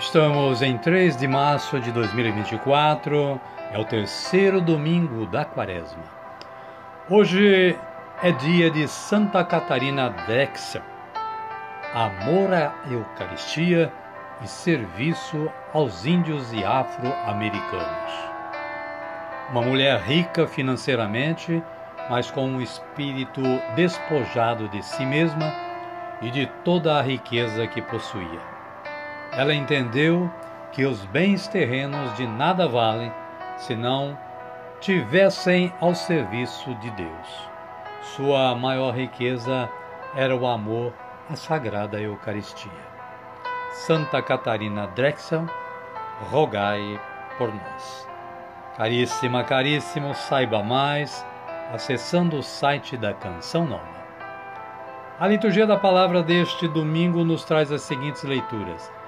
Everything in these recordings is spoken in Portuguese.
Estamos em 3 de março de 2024, é o terceiro domingo da quaresma. Hoje é dia de Santa Catarina Drexel, amor à Eucaristia e serviço aos índios e afro-americanos. Uma mulher rica financeiramente, mas com um espírito despojado de si mesma e de toda a riqueza que possuía. Ela entendeu que os bens terrenos de nada valem se não tivessem ao serviço de Deus. Sua maior riqueza era o amor à Sagrada Eucaristia. Santa Catarina Drexel, rogai por nós. Caríssima, caríssimo, saiba mais acessando o site da Canção Nova. A liturgia da palavra deste domingo nos traz as seguintes leituras.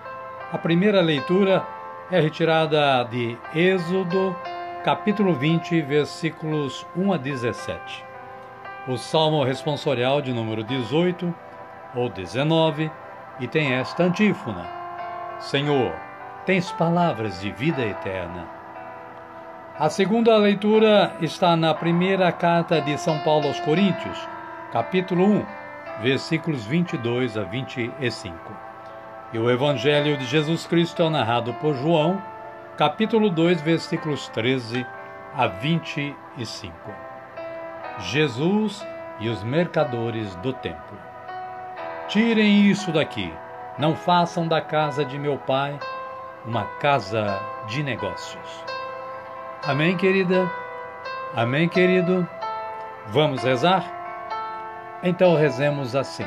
A primeira leitura é retirada de Êxodo, capítulo 20, versículos 1 a 17. O salmo responsorial de número 18 ou 19 e tem esta antífona: Senhor, tens palavras de vida eterna. A segunda leitura está na primeira carta de São Paulo aos Coríntios, capítulo 1, versículos 22 a 25. E o Evangelho de Jesus Cristo é narrado por João, capítulo 2, versículos 13 a 25. Jesus e os mercadores do templo. Tirem isso daqui, não façam da casa de meu pai uma casa de negócios. Amém, querida? Amém, querido? Vamos rezar? Então rezemos assim.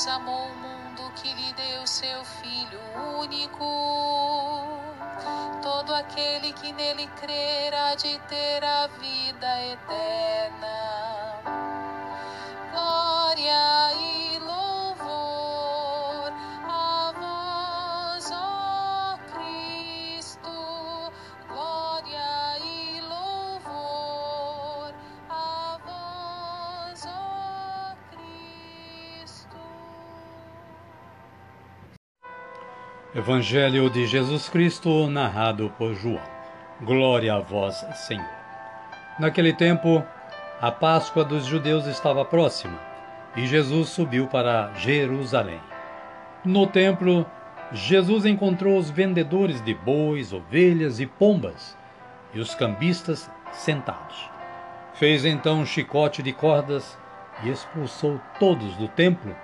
Deus amou o mundo que lhe deu seu Filho único. Todo aquele que nele crer há de ter a vida eterna. Evangelho de Jesus Cristo, narrado por João. Glória a vós, Senhor. Naquele tempo, a Páscoa dos judeus estava próxima e Jesus subiu para Jerusalém. No templo, Jesus encontrou os vendedores de bois, ovelhas e pombas e os cambistas sentados. Fez então um chicote de cordas e expulsou todos do templo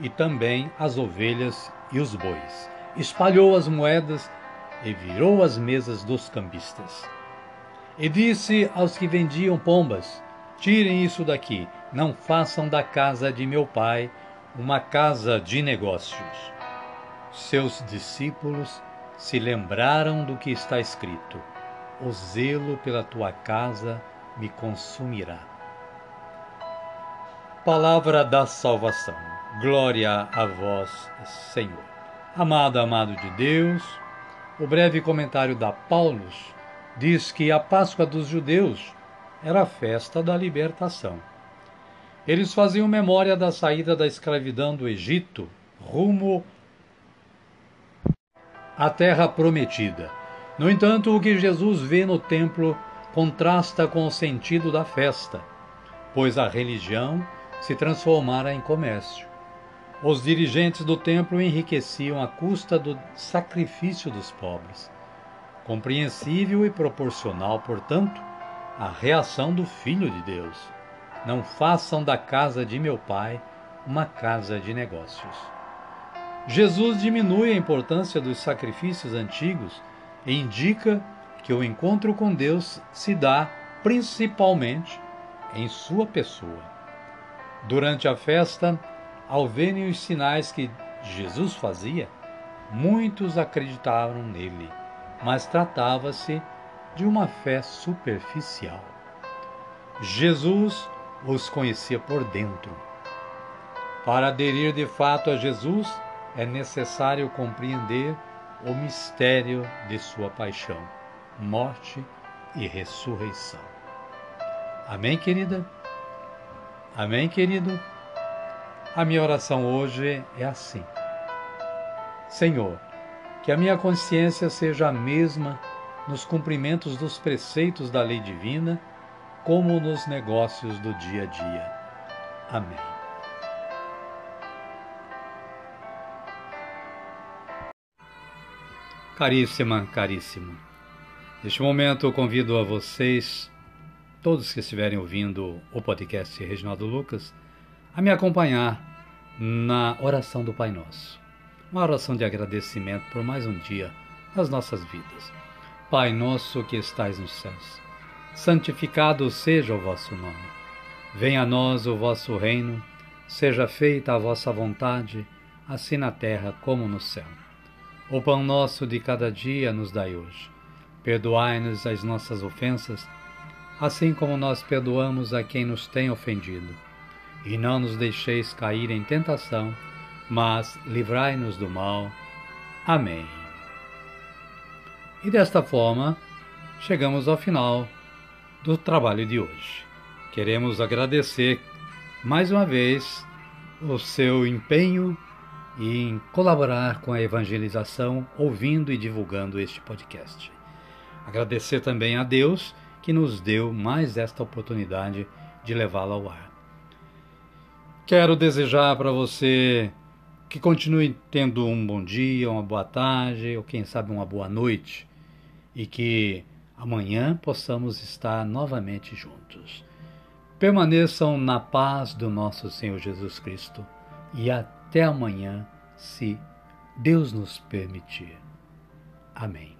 e também as ovelhas e os bois. Espalhou as moedas e virou as mesas dos cambistas. E disse aos que vendiam pombas: Tirem isso daqui, não façam da casa de meu pai uma casa de negócios. Seus discípulos se lembraram do que está escrito: O zelo pela tua casa me consumirá. Palavra da salvação. Glória a vós, Senhor. Amado, amado de Deus, o breve comentário da Paulus diz que a Páscoa dos judeus era a festa da libertação. Eles faziam memória da saída da escravidão do Egito rumo à terra prometida. No entanto, o que Jesus vê no templo contrasta com o sentido da festa, pois a religião se transformara em comércio. Os dirigentes do templo enriqueciam à custa do sacrifício dos pobres. Compreensível e proporcional, portanto, a reação do Filho de Deus. Não façam da casa de meu Pai uma casa de negócios. Jesus diminui a importância dos sacrifícios antigos e indica que o encontro com Deus se dá principalmente em sua pessoa. Durante a festa, ao verem os sinais que Jesus fazia, muitos acreditaram nele, mas tratava-se de uma fé superficial. Jesus os conhecia por dentro. Para aderir de fato a Jesus, é necessário compreender o mistério de sua paixão, morte e ressurreição. Amém, querida? Amém, querido? A minha oração hoje é assim: Senhor, que a minha consciência seja a mesma nos cumprimentos dos preceitos da lei divina, como nos negócios do dia a dia. Amém. Caríssima, caríssimo. Neste momento eu convido a vocês, todos que estiverem ouvindo o podcast Reginaldo Lucas, a me acompanhar na oração do Pai Nosso. Uma oração de agradecimento por mais um dia nas nossas vidas. Pai nosso que estais nos céus, santificado seja o vosso nome. Venha a nós o vosso reino, seja feita a vossa vontade, assim na terra como no céu. O pão nosso de cada dia nos dai hoje. Perdoai-nos as nossas ofensas, assim como nós perdoamos a quem nos tem ofendido e não nos deixeis cair em tentação, mas livrai-nos do mal. Amém. E desta forma, chegamos ao final do trabalho de hoje. Queremos agradecer mais uma vez o seu empenho em colaborar com a evangelização, ouvindo e divulgando este podcast. Agradecer também a Deus que nos deu mais esta oportunidade de levá-lo ao ar. Quero desejar para você que continue tendo um bom dia, uma boa tarde, ou quem sabe uma boa noite, e que amanhã possamos estar novamente juntos. Permaneçam na paz do nosso Senhor Jesus Cristo e até amanhã, se Deus nos permitir. Amém.